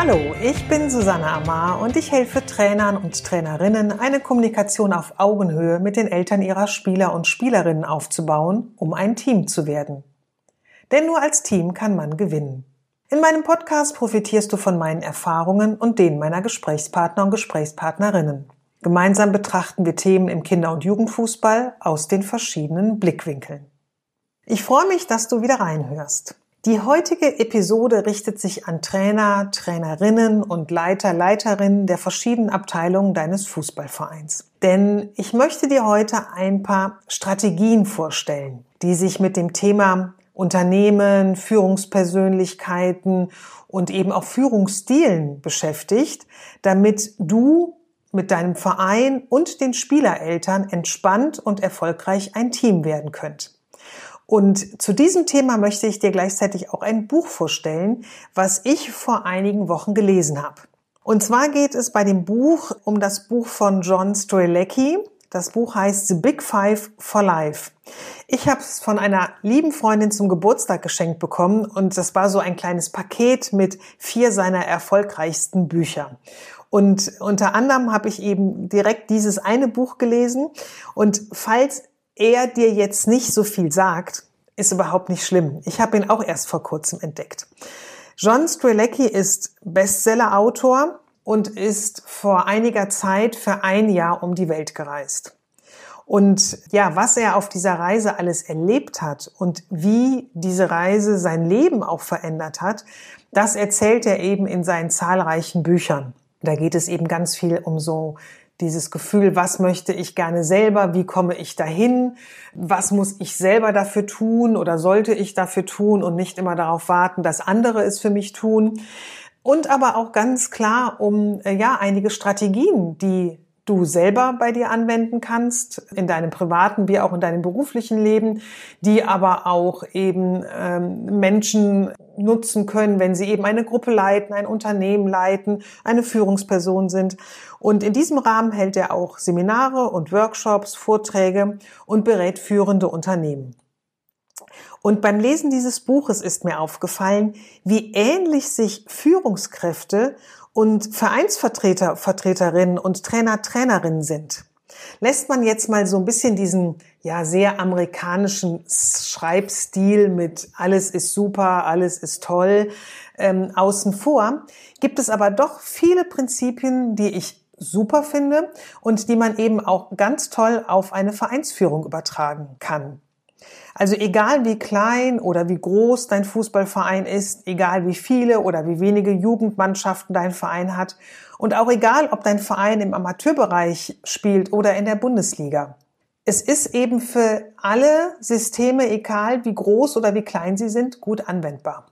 Hallo, ich bin Susanne Amar und ich helfe Trainern und Trainerinnen, eine Kommunikation auf Augenhöhe mit den Eltern ihrer Spieler und Spielerinnen aufzubauen, um ein Team zu werden. Denn nur als Team kann man gewinnen. In meinem Podcast profitierst du von meinen Erfahrungen und denen meiner Gesprächspartner und Gesprächspartnerinnen. Gemeinsam betrachten wir Themen im Kinder- und Jugendfußball aus den verschiedenen Blickwinkeln. Ich freue mich, dass du wieder reinhörst. Die heutige Episode richtet sich an Trainer, Trainerinnen und Leiter, Leiterinnen der verschiedenen Abteilungen deines Fußballvereins. Denn ich möchte dir heute ein paar Strategien vorstellen, die sich mit dem Thema Unternehmen, Führungspersönlichkeiten und eben auch Führungsstilen beschäftigt, damit du mit deinem Verein und den Spielereltern entspannt und erfolgreich ein Team werden könnt. Und zu diesem Thema möchte ich dir gleichzeitig auch ein Buch vorstellen, was ich vor einigen Wochen gelesen habe. Und zwar geht es bei dem Buch um das Buch von John Strelecki. Das Buch heißt The Big Five for Life. Ich habe es von einer lieben Freundin zum Geburtstag geschenkt bekommen und das war so ein kleines Paket mit vier seiner erfolgreichsten Bücher. Und unter anderem habe ich eben direkt dieses eine Buch gelesen. Und falls er dir jetzt nicht so viel sagt, ist überhaupt nicht schlimm. Ich habe ihn auch erst vor kurzem entdeckt. John Strelecki ist Bestseller-Autor und ist vor einiger Zeit für ein Jahr um die Welt gereist. Und ja, was er auf dieser Reise alles erlebt hat und wie diese Reise sein Leben auch verändert hat, das erzählt er eben in seinen zahlreichen Büchern. Da geht es eben ganz viel um so dieses Gefühl, was möchte ich gerne selber, wie komme ich dahin, was muss ich selber dafür tun oder sollte ich dafür tun und nicht immer darauf warten, dass andere es für mich tun. Und aber auch ganz klar um äh, ja einige Strategien, die du selber bei dir anwenden kannst, in deinem privaten wie auch in deinem beruflichen Leben, die aber auch eben ähm, Menschen nutzen können, wenn sie eben eine Gruppe leiten, ein Unternehmen leiten, eine Führungsperson sind. Und in diesem Rahmen hält er auch Seminare und Workshops, Vorträge und berät führende Unternehmen. Und beim Lesen dieses Buches ist mir aufgefallen, wie ähnlich sich Führungskräfte und Vereinsvertreter, Vertreterinnen und Trainer, Trainerinnen sind. Lässt man jetzt mal so ein bisschen diesen ja sehr amerikanischen Schreibstil mit alles ist super, alles ist toll ähm, außen vor, gibt es aber doch viele Prinzipien, die ich super finde und die man eben auch ganz toll auf eine Vereinsführung übertragen kann. Also egal wie klein oder wie groß dein Fußballverein ist, egal wie viele oder wie wenige Jugendmannschaften dein Verein hat und auch egal, ob dein Verein im Amateurbereich spielt oder in der Bundesliga. Es ist eben für alle Systeme, egal wie groß oder wie klein sie sind, gut anwendbar.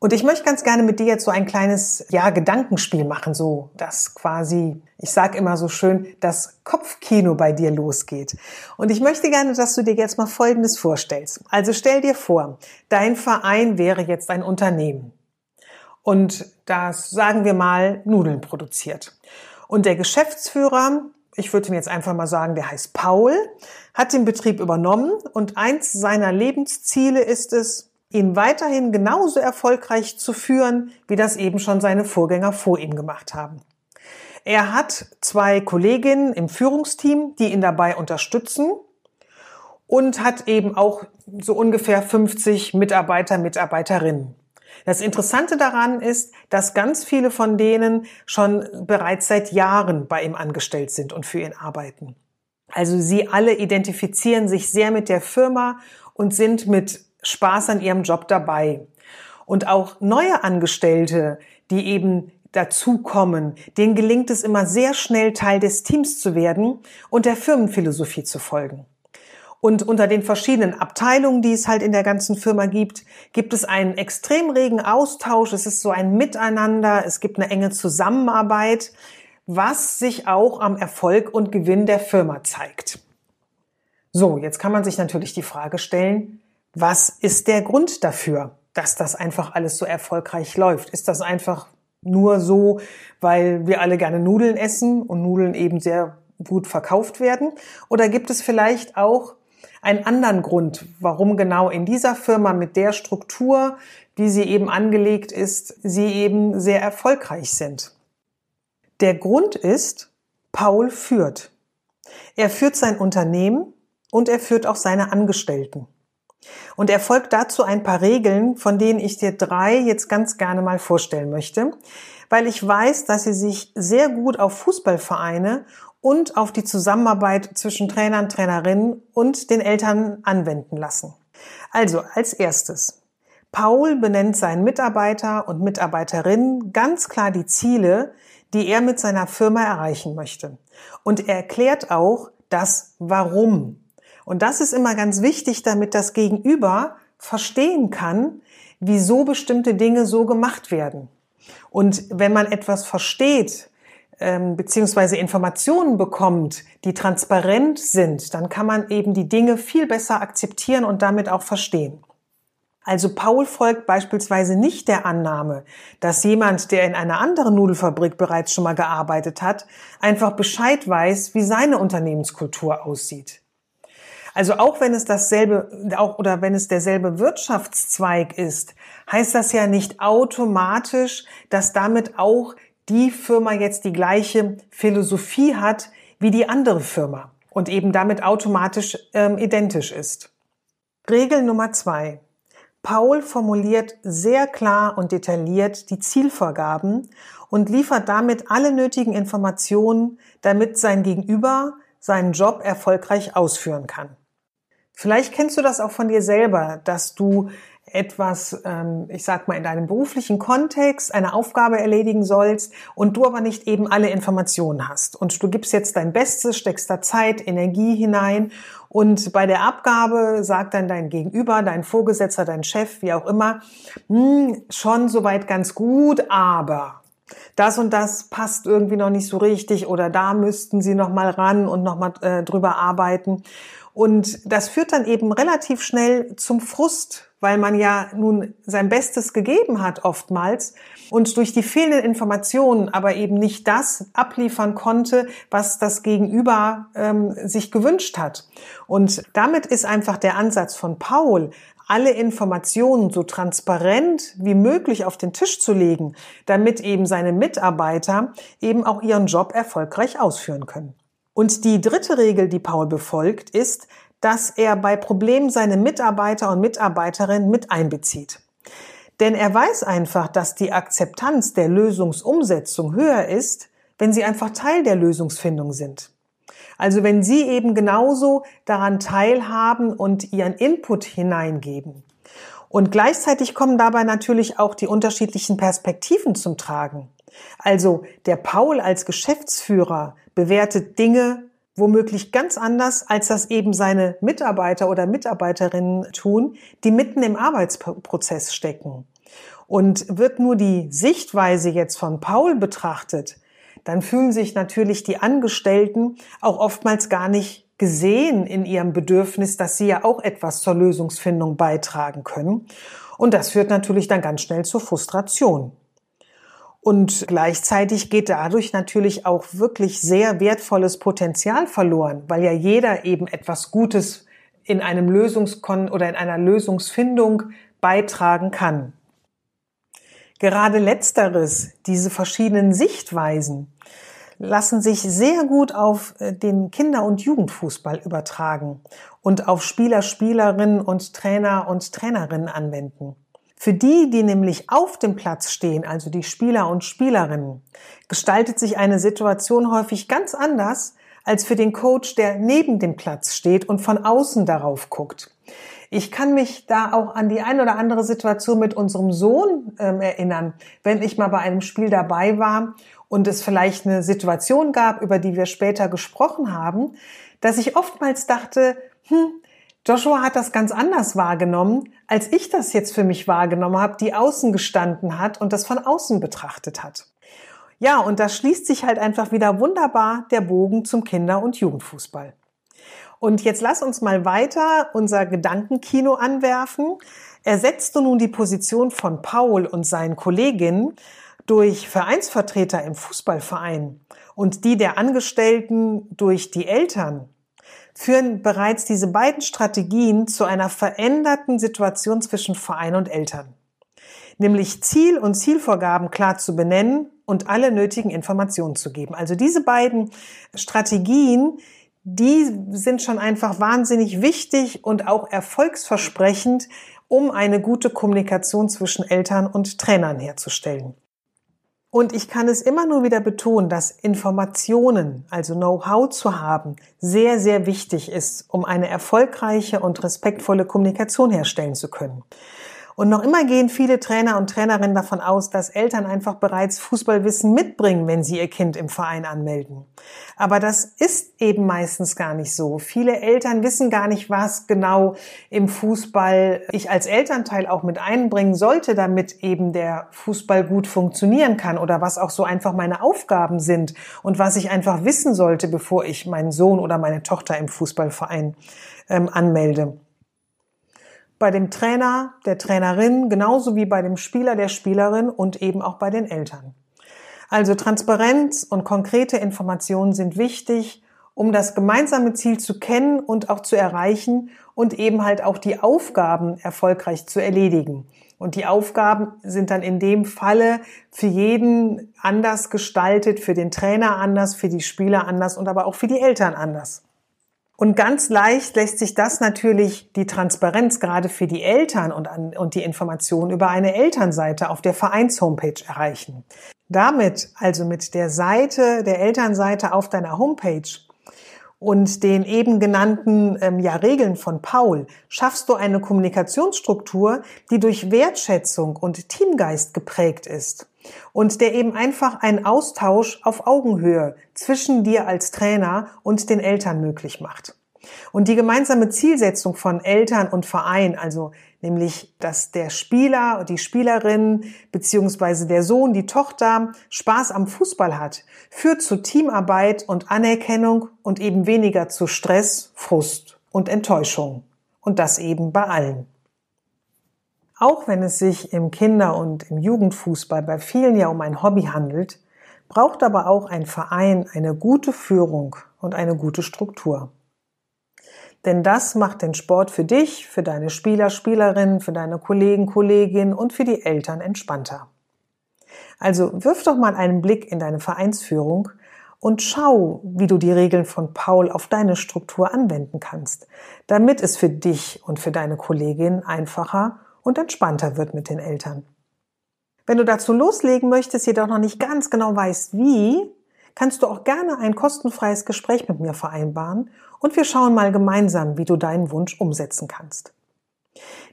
Und ich möchte ganz gerne mit dir jetzt so ein kleines, ja, Gedankenspiel machen, so, dass quasi, ich sage immer so schön, das Kopfkino bei dir losgeht. Und ich möchte gerne, dass du dir jetzt mal Folgendes vorstellst. Also stell dir vor, dein Verein wäre jetzt ein Unternehmen. Und das, sagen wir mal, Nudeln produziert. Und der Geschäftsführer, ich würde ihm jetzt einfach mal sagen, der heißt Paul, hat den Betrieb übernommen und eins seiner Lebensziele ist es, ihn weiterhin genauso erfolgreich zu führen, wie das eben schon seine Vorgänger vor ihm gemacht haben. Er hat zwei Kolleginnen im Führungsteam, die ihn dabei unterstützen und hat eben auch so ungefähr 50 Mitarbeiter, Mitarbeiterinnen. Das Interessante daran ist, dass ganz viele von denen schon bereits seit Jahren bei ihm angestellt sind und für ihn arbeiten. Also sie alle identifizieren sich sehr mit der Firma und sind mit Spaß an ihrem Job dabei. Und auch neue Angestellte, die eben dazukommen, denen gelingt es immer sehr schnell Teil des Teams zu werden und der Firmenphilosophie zu folgen. Und unter den verschiedenen Abteilungen, die es halt in der ganzen Firma gibt, gibt es einen extrem regen Austausch. Es ist so ein Miteinander. Es gibt eine enge Zusammenarbeit, was sich auch am Erfolg und Gewinn der Firma zeigt. So, jetzt kann man sich natürlich die Frage stellen, was ist der Grund dafür, dass das einfach alles so erfolgreich läuft? Ist das einfach nur so, weil wir alle gerne Nudeln essen und Nudeln eben sehr gut verkauft werden? Oder gibt es vielleicht auch einen anderen Grund, warum genau in dieser Firma mit der Struktur, wie sie eben angelegt ist, sie eben sehr erfolgreich sind? Der Grund ist, Paul führt. Er führt sein Unternehmen und er führt auch seine Angestellten. Und er folgt dazu ein paar Regeln, von denen ich dir drei jetzt ganz gerne mal vorstellen möchte, weil ich weiß, dass sie sich sehr gut auf Fußballvereine und auf die Zusammenarbeit zwischen Trainern, Trainerinnen und den Eltern anwenden lassen. Also als erstes. Paul benennt seinen Mitarbeiter und Mitarbeiterinnen ganz klar die Ziele, die er mit seiner Firma erreichen möchte. Und er erklärt auch das Warum. Und das ist immer ganz wichtig, damit das Gegenüber verstehen kann, wieso bestimmte Dinge so gemacht werden. Und wenn man etwas versteht, ähm, beziehungsweise Informationen bekommt, die transparent sind, dann kann man eben die Dinge viel besser akzeptieren und damit auch verstehen. Also Paul folgt beispielsweise nicht der Annahme, dass jemand, der in einer anderen Nudelfabrik bereits schon mal gearbeitet hat, einfach Bescheid weiß, wie seine Unternehmenskultur aussieht. Also auch wenn es dasselbe, auch oder wenn es derselbe Wirtschaftszweig ist, heißt das ja nicht automatisch, dass damit auch die Firma jetzt die gleiche Philosophie hat wie die andere Firma und eben damit automatisch ähm, identisch ist. Regel Nummer zwei. Paul formuliert sehr klar und detailliert die Zielvorgaben und liefert damit alle nötigen Informationen, damit sein Gegenüber seinen Job erfolgreich ausführen kann. Vielleicht kennst du das auch von dir selber, dass du etwas, ähm, ich sag mal, in deinem beruflichen Kontext eine Aufgabe erledigen sollst und du aber nicht eben alle Informationen hast. Und du gibst jetzt dein Bestes, steckst da Zeit, Energie hinein und bei der Abgabe sagt dann dein Gegenüber, dein Vorgesetzter, dein Chef, wie auch immer, hm, schon soweit ganz gut, aber das und das passt irgendwie noch nicht so richtig oder da müssten sie noch mal ran und noch mal äh, drüber arbeiten. Und das führt dann eben relativ schnell zum Frust, weil man ja nun sein Bestes gegeben hat oftmals und durch die fehlenden Informationen aber eben nicht das abliefern konnte, was das Gegenüber ähm, sich gewünscht hat. Und damit ist einfach der Ansatz von Paul, alle Informationen so transparent wie möglich auf den Tisch zu legen, damit eben seine Mitarbeiter eben auch ihren Job erfolgreich ausführen können. Und die dritte Regel, die Paul befolgt, ist, dass er bei Problemen seine Mitarbeiter und Mitarbeiterinnen mit einbezieht. Denn er weiß einfach, dass die Akzeptanz der Lösungsumsetzung höher ist, wenn sie einfach Teil der Lösungsfindung sind. Also wenn sie eben genauso daran teilhaben und ihren Input hineingeben. Und gleichzeitig kommen dabei natürlich auch die unterschiedlichen Perspektiven zum Tragen. Also der Paul als Geschäftsführer bewertet Dinge womöglich ganz anders, als das eben seine Mitarbeiter oder Mitarbeiterinnen tun, die mitten im Arbeitsprozess stecken. Und wird nur die Sichtweise jetzt von Paul betrachtet, dann fühlen sich natürlich die Angestellten auch oftmals gar nicht gesehen in ihrem Bedürfnis, dass sie ja auch etwas zur Lösungsfindung beitragen können. Und das führt natürlich dann ganz schnell zur Frustration. Und gleichzeitig geht dadurch natürlich auch wirklich sehr wertvolles Potenzial verloren, weil ja jeder eben etwas Gutes in einem Lösungskon oder in einer Lösungsfindung beitragen kann. Gerade letzteres, diese verschiedenen Sichtweisen, lassen sich sehr gut auf äh, den Kinder- und Jugendfußball übertragen und auf Spieler, Spielerinnen und Trainer und Trainerinnen anwenden. Für die, die nämlich auf dem Platz stehen, also die Spieler und Spielerinnen, gestaltet sich eine Situation häufig ganz anders als für den Coach, der neben dem Platz steht und von außen darauf guckt. Ich kann mich da auch an die ein oder andere Situation mit unserem Sohn ähm, erinnern, wenn ich mal bei einem Spiel dabei war und es vielleicht eine Situation gab, über die wir später gesprochen haben, dass ich oftmals dachte, hm, Joshua hat das ganz anders wahrgenommen, als ich das jetzt für mich wahrgenommen habe, die außen gestanden hat und das von außen betrachtet hat. Ja, und da schließt sich halt einfach wieder wunderbar der Bogen zum Kinder- und Jugendfußball. Und jetzt lass uns mal weiter unser Gedankenkino anwerfen. Ersetzt du nun die Position von Paul und seinen Kolleginnen durch Vereinsvertreter im Fußballverein und die der Angestellten durch die Eltern, führen bereits diese beiden Strategien zu einer veränderten Situation zwischen Verein und Eltern. Nämlich Ziel und Zielvorgaben klar zu benennen und alle nötigen Informationen zu geben. Also diese beiden Strategien, die sind schon einfach wahnsinnig wichtig und auch erfolgsversprechend, um eine gute Kommunikation zwischen Eltern und Trainern herzustellen. Und ich kann es immer nur wieder betonen, dass Informationen, also Know-how zu haben, sehr, sehr wichtig ist, um eine erfolgreiche und respektvolle Kommunikation herstellen zu können. Und noch immer gehen viele Trainer und Trainerinnen davon aus, dass Eltern einfach bereits Fußballwissen mitbringen, wenn sie ihr Kind im Verein anmelden. Aber das ist eben meistens gar nicht so. Viele Eltern wissen gar nicht, was genau im Fußball ich als Elternteil auch mit einbringen sollte, damit eben der Fußball gut funktionieren kann oder was auch so einfach meine Aufgaben sind und was ich einfach wissen sollte, bevor ich meinen Sohn oder meine Tochter im Fußballverein ähm, anmelde bei dem Trainer, der Trainerin, genauso wie bei dem Spieler, der Spielerin und eben auch bei den Eltern. Also Transparenz und konkrete Informationen sind wichtig, um das gemeinsame Ziel zu kennen und auch zu erreichen und eben halt auch die Aufgaben erfolgreich zu erledigen. Und die Aufgaben sind dann in dem Falle für jeden anders gestaltet, für den Trainer anders, für die Spieler anders und aber auch für die Eltern anders. Und ganz leicht lässt sich das natürlich, die Transparenz gerade für die Eltern und, an, und die Information über eine Elternseite auf der Vereins-Homepage erreichen. Damit, also mit der Seite, der Elternseite auf deiner Homepage und den eben genannten ähm, ja, Regeln von Paul, schaffst du eine Kommunikationsstruktur, die durch Wertschätzung und Teamgeist geprägt ist und der eben einfach einen Austausch auf Augenhöhe zwischen dir als Trainer und den Eltern möglich macht. Und die gemeinsame Zielsetzung von Eltern und Verein, also nämlich, dass der Spieler, die Spielerin beziehungsweise der Sohn, die Tochter Spaß am Fußball hat, führt zu Teamarbeit und Anerkennung und eben weniger zu Stress, Frust und Enttäuschung. Und das eben bei allen. Auch wenn es sich im Kinder- und im Jugendfußball bei vielen ja um ein Hobby handelt, braucht aber auch ein Verein eine gute Führung und eine gute Struktur. Denn das macht den Sport für dich, für deine Spieler, Spielerinnen, für deine Kollegen, Kolleginnen und für die Eltern entspannter. Also wirf doch mal einen Blick in deine Vereinsführung und schau, wie du die Regeln von Paul auf deine Struktur anwenden kannst, damit es für dich und für deine Kolleginnen einfacher und entspannter wird mit den Eltern. Wenn du dazu loslegen möchtest, jedoch noch nicht ganz genau weißt, wie, kannst du auch gerne ein kostenfreies Gespräch mit mir vereinbaren und wir schauen mal gemeinsam, wie du deinen Wunsch umsetzen kannst.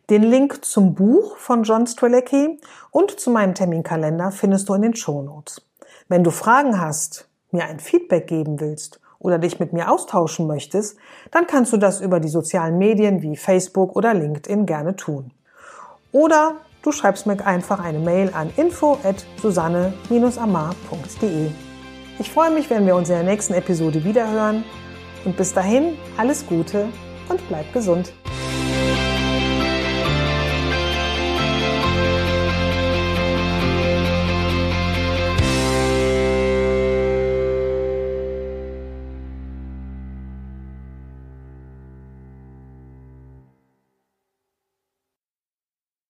Den Link zum Buch von John Strelecki und zu meinem Terminkalender findest du in den Shownotes. Wenn du Fragen hast, mir ein Feedback geben willst oder dich mit mir austauschen möchtest, dann kannst du das über die sozialen Medien wie Facebook oder LinkedIn gerne tun. Oder du schreibst mir einfach eine Mail an info at susanne-amar.de. Ich freue mich, wenn wir uns in der nächsten Episode wiederhören und bis dahin alles Gute und bleib gesund.